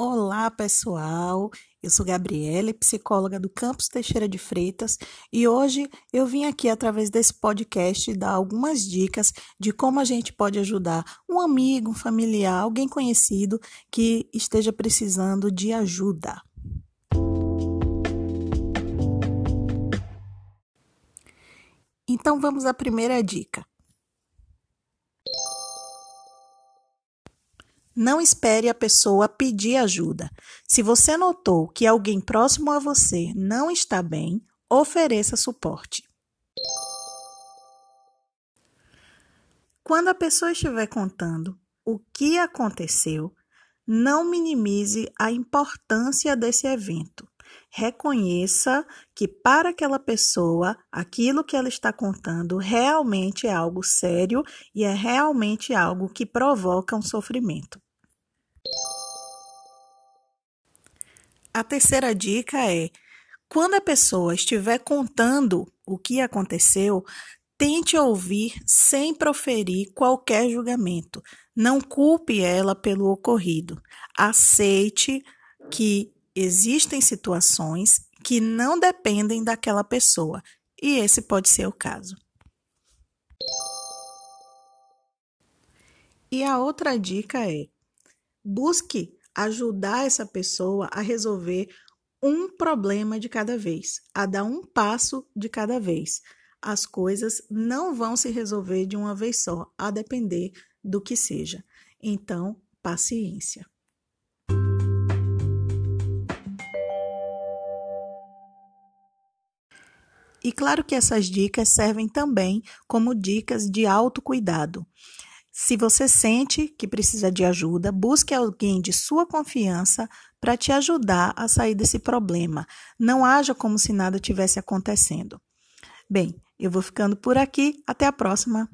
Olá, pessoal. Eu sou Gabriele, psicóloga do Campus Teixeira de Freitas, e hoje eu vim aqui através desse podcast dar algumas dicas de como a gente pode ajudar um amigo, um familiar, alguém conhecido que esteja precisando de ajuda. Então vamos à primeira dica. Não espere a pessoa pedir ajuda. Se você notou que alguém próximo a você não está bem, ofereça suporte. Quando a pessoa estiver contando o que aconteceu, não minimize a importância desse evento. Reconheça que para aquela pessoa, aquilo que ela está contando realmente é algo sério e é realmente algo que provoca um sofrimento. A terceira dica é: quando a pessoa estiver contando o que aconteceu, tente ouvir sem proferir qualquer julgamento. Não culpe ela pelo ocorrido. Aceite que existem situações que não dependem daquela pessoa, e esse pode ser o caso. E a outra dica é: busque ajudar essa pessoa a resolver um problema de cada vez, a dar um passo de cada vez. As coisas não vão se resolver de uma vez só, a depender do que seja. Então, paciência. E claro que essas dicas servem também como dicas de autocuidado. Se você sente que precisa de ajuda, busque alguém de sua confiança para te ajudar a sair desse problema. Não haja como se nada tivesse acontecendo. Bem, eu vou ficando por aqui. Até a próxima.